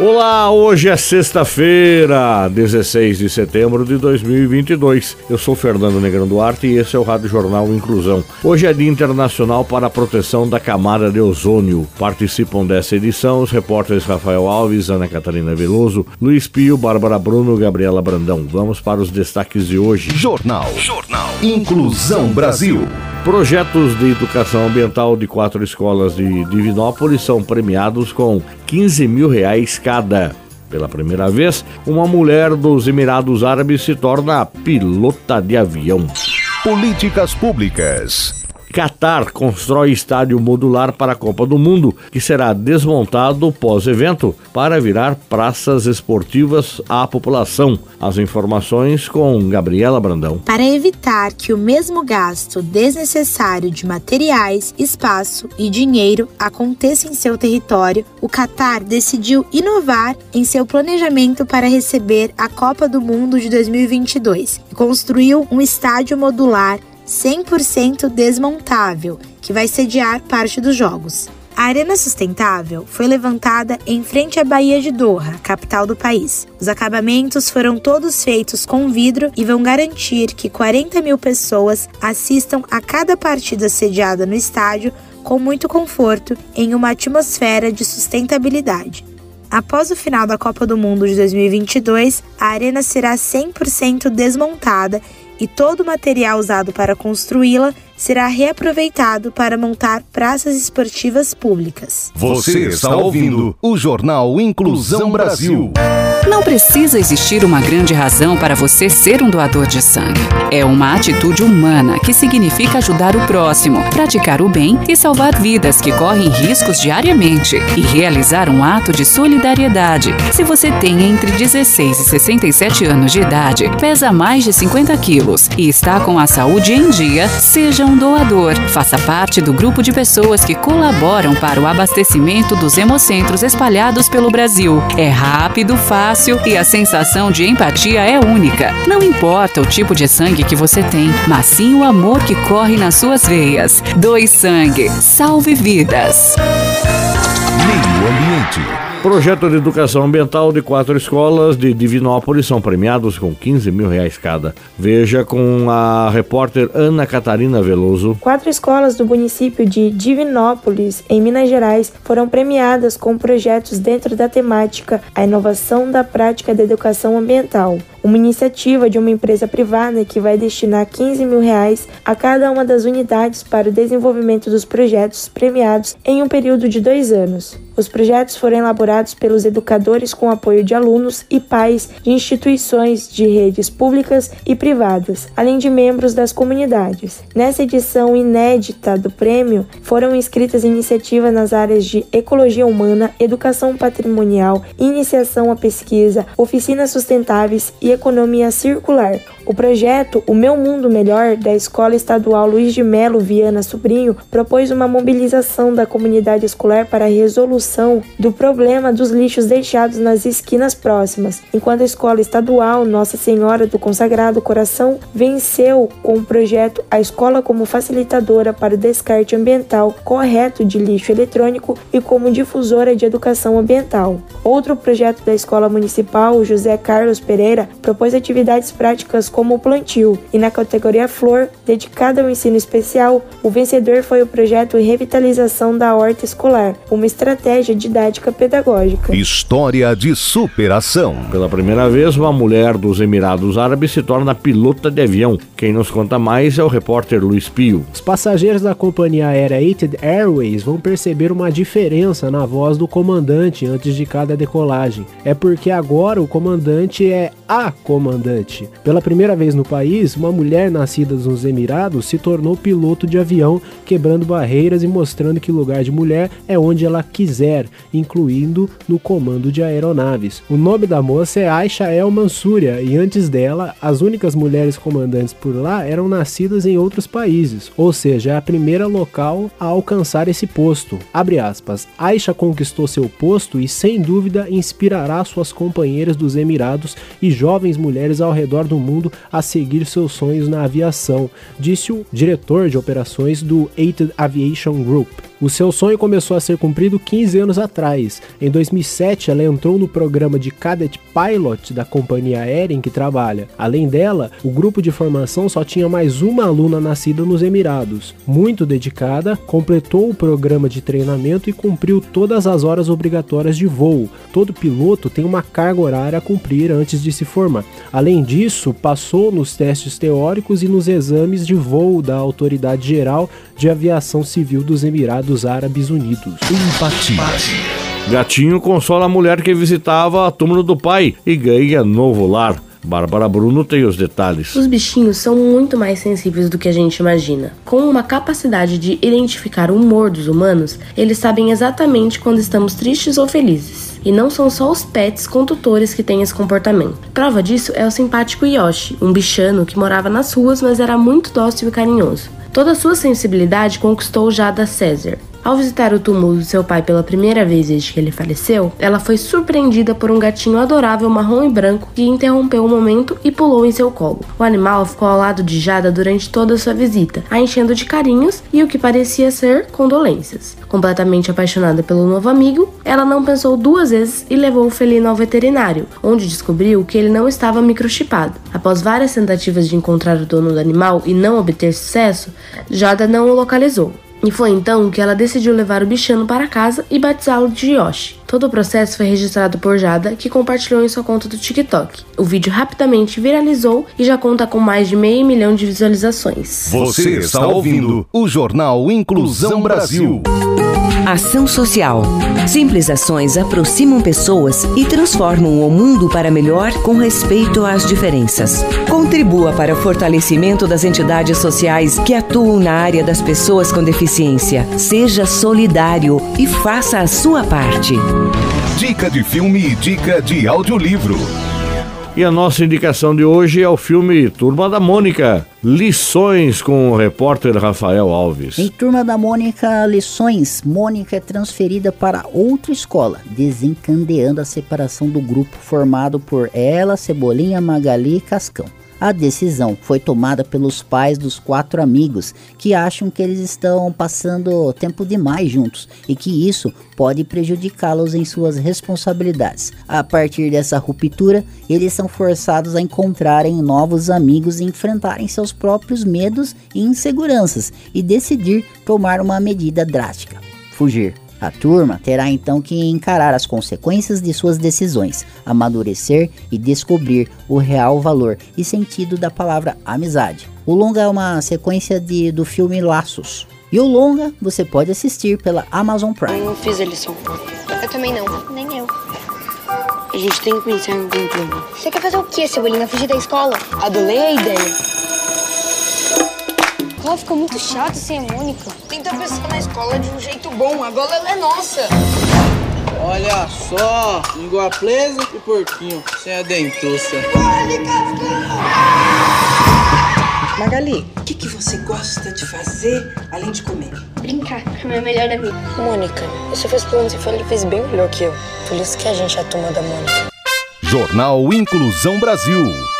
Olá, hoje é sexta-feira, 16 de setembro de 2022. Eu sou Fernando Negrão Duarte e esse é o Rádio Jornal Inclusão. Hoje é Dia Internacional para a Proteção da Camada de Ozônio. Participam dessa edição os repórteres Rafael Alves, Ana Catarina Veloso, Luiz Pio, Bárbara Bruno, Gabriela Brandão. Vamos para os destaques de hoje. Jornal. Jornal. Inclusão Brasil. Projetos de educação ambiental de quatro escolas de Divinópolis são premiados com 15 mil reais cada. Pela primeira vez, uma mulher dos Emirados Árabes se torna pilota de avião. Políticas públicas. Qatar constrói estádio modular para a Copa do Mundo, que será desmontado pós-evento para virar praças esportivas à população. As informações com Gabriela Brandão. Para evitar que o mesmo gasto desnecessário de materiais, espaço e dinheiro aconteça em seu território, o Qatar decidiu inovar em seu planejamento para receber a Copa do Mundo de 2022 e construiu um estádio modular 100% desmontável, que vai sediar parte dos jogos. A Arena Sustentável foi levantada em frente à Baía de Doha, capital do país. Os acabamentos foram todos feitos com vidro e vão garantir que 40 mil pessoas assistam a cada partida sediada no estádio com muito conforto em uma atmosfera de sustentabilidade. Após o final da Copa do Mundo de 2022, a arena será 100% desmontada e todo o material usado para construí-la será reaproveitado para montar praças esportivas públicas. Você está ouvindo o Jornal Inclusão Brasil. Não precisa existir uma grande razão para você ser um doador de sangue. É uma atitude humana que significa ajudar o próximo, praticar o bem e salvar vidas que correm riscos diariamente e realizar um ato de solidariedade. Se você tem entre 16 e 67 anos de idade, pesa mais de 50 quilos e está com a saúde em dia, seja um doador. Faça parte do grupo de pessoas que colaboram para o abastecimento dos hemocentros espalhados pelo Brasil. É rápido, fácil e a sensação de empatia é única. Não importa o tipo de sangue que você tem, mas sim o amor que corre nas suas veias. Doe sangue. Salve vidas. Meio Ambiente. Projeto de educação ambiental de quatro escolas de Divinópolis são premiados com 15 mil reais cada. Veja com a repórter Ana Catarina Veloso. Quatro escolas do município de Divinópolis, em Minas Gerais, foram premiadas com projetos dentro da temática A Inovação da Prática da Educação Ambiental uma iniciativa de uma empresa privada que vai destinar 15 mil reais a cada uma das unidades para o desenvolvimento dos projetos premiados em um período de dois anos. Os projetos foram elaborados pelos educadores com apoio de alunos e pais de instituições de redes públicas e privadas, além de membros das comunidades. Nessa edição inédita do prêmio, foram inscritas iniciativas nas áreas de ecologia humana, educação patrimonial, iniciação à pesquisa, oficinas sustentáveis e economia circular. O projeto O Meu Mundo Melhor, da Escola Estadual Luiz de Melo Viana Sobrinho, propôs uma mobilização da comunidade escolar para a resolução do problema dos lixos deixados nas esquinas próximas, enquanto a Escola Estadual Nossa Senhora do Consagrado Coração venceu com o projeto A Escola como facilitadora para o descarte ambiental correto de lixo eletrônico e como difusora de educação ambiental. Outro projeto da Escola Municipal José Carlos Pereira propôs atividades práticas como o plantio, e na categoria Flor, dedicada ao ensino especial, o vencedor foi o projeto Revitalização da Horta Escolar, uma estratégia didática pedagógica. História de superação. Pela primeira vez, uma mulher dos Emirados Árabes se torna pilota de avião. Quem nos conta mais é o repórter Luiz Pio. Os passageiros da companhia aérea Etihad Airways vão perceber uma diferença na voz do comandante antes de cada decolagem. É porque agora o comandante é a comandante. Pela primeira vez no país, uma mulher nascida nos Emirados se tornou piloto de avião, quebrando barreiras e mostrando que lugar de mulher é onde ela quiser, incluindo no comando de aeronaves. O nome da moça é Aisha El Mansuria e antes dela, as únicas mulheres comandantes por lá eram nascidas em outros países, ou seja, é a primeira local a alcançar esse posto. Abre aspas. Aisha conquistou seu posto e sem dúvida inspirará suas companheiras dos Emirados e jovens mulheres ao redor do mundo a seguir seus sonhos na aviação, disse o diretor de operações do Ated Aviation Group. O seu sonho começou a ser cumprido 15 anos atrás. Em 2007, ela entrou no programa de Cadet Pilot da companhia aérea em que trabalha. Além dela, o grupo de formação só tinha mais uma aluna nascida nos Emirados. Muito dedicada, completou o programa de treinamento e cumpriu todas as horas obrigatórias de voo. Todo piloto tem uma carga horária a cumprir antes de se formar. Além disso, passou nos testes teóricos e nos exames de voo da Autoridade Geral de Aviação Civil dos Emirados Árabes Unidos. Empatia. Gatinho consola a mulher que visitava a túmulo do pai e ganha novo lar. Bárbara Bruno tem os detalhes. Os bichinhos são muito mais sensíveis do que a gente imagina. Com uma capacidade de identificar o humor dos humanos, eles sabem exatamente quando estamos tristes ou felizes. E não são só os pets condutores que têm esse comportamento. Prova disso é o simpático Yoshi, um bichano que morava nas ruas, mas era muito dócil e carinhoso. Toda sua sensibilidade conquistou Jada César, ao visitar o túmulo do seu pai pela primeira vez desde que ele faleceu, ela foi surpreendida por um gatinho adorável marrom e branco que interrompeu o momento e pulou em seu colo. O animal ficou ao lado de Jada durante toda sua visita, a enchendo de carinhos e o que parecia ser condolências. Completamente apaixonada pelo novo amigo, ela não pensou duas vezes e levou o felino ao veterinário, onde descobriu que ele não estava microchipado. Após várias tentativas de encontrar o dono do animal e não obter sucesso, Jada não o localizou. E foi então que ela decidiu levar o bichano para casa e batizá-lo de Yoshi. Todo o processo foi registrado por Jada, que compartilhou em sua conta do TikTok. O vídeo rapidamente viralizou e já conta com mais de meio milhão de visualizações. Você está ouvindo o Jornal Inclusão Brasil. Ação Social. Simples ações aproximam pessoas e transformam o mundo para melhor com respeito às diferenças. Contribua para o fortalecimento das entidades sociais que atuam na área das pessoas com deficiência. Seja solidário e faça a sua parte. Dica de filme e dica de audiolivro. E a nossa indicação de hoje é o filme Turma da Mônica. Lições com o repórter Rafael Alves. Em Turma da Mônica, lições. Mônica é transferida para outra escola, desencadeando a separação do grupo formado por ela, Cebolinha, Magali e Cascão. A decisão foi tomada pelos pais dos quatro amigos que acham que eles estão passando tempo demais juntos e que isso pode prejudicá-los em suas responsabilidades. A partir dessa ruptura, eles são forçados a encontrarem novos amigos e enfrentarem seus próprios medos e inseguranças e decidir tomar uma medida drástica: fugir. A turma terá então que encarar as consequências de suas decisões, amadurecer e descobrir o real valor e sentido da palavra amizade. O longa é uma sequência de, do filme Laços. E o longa você pode assistir pela Amazon Prime. Eu não fiz a lição. Eu também não. Nem eu. A gente tem que pensar em algum plano. Você quer fazer o que, Cebolinha? Fugir da escola? Adorei a ideia. Ela fica muito chata sem a Mônica. Tenta pensar na escola de um jeito bom. Agora ela é nossa. Olha só, língua presa e porquinho, sem a dentuça. Magali, o que, que você gosta de fazer além de comer? Brincar com a minha melhor amiga. Mônica, você fez planos e falou fez bem melhor que eu. Por isso que a gente é a turma da Mônica. Jornal Inclusão Brasil.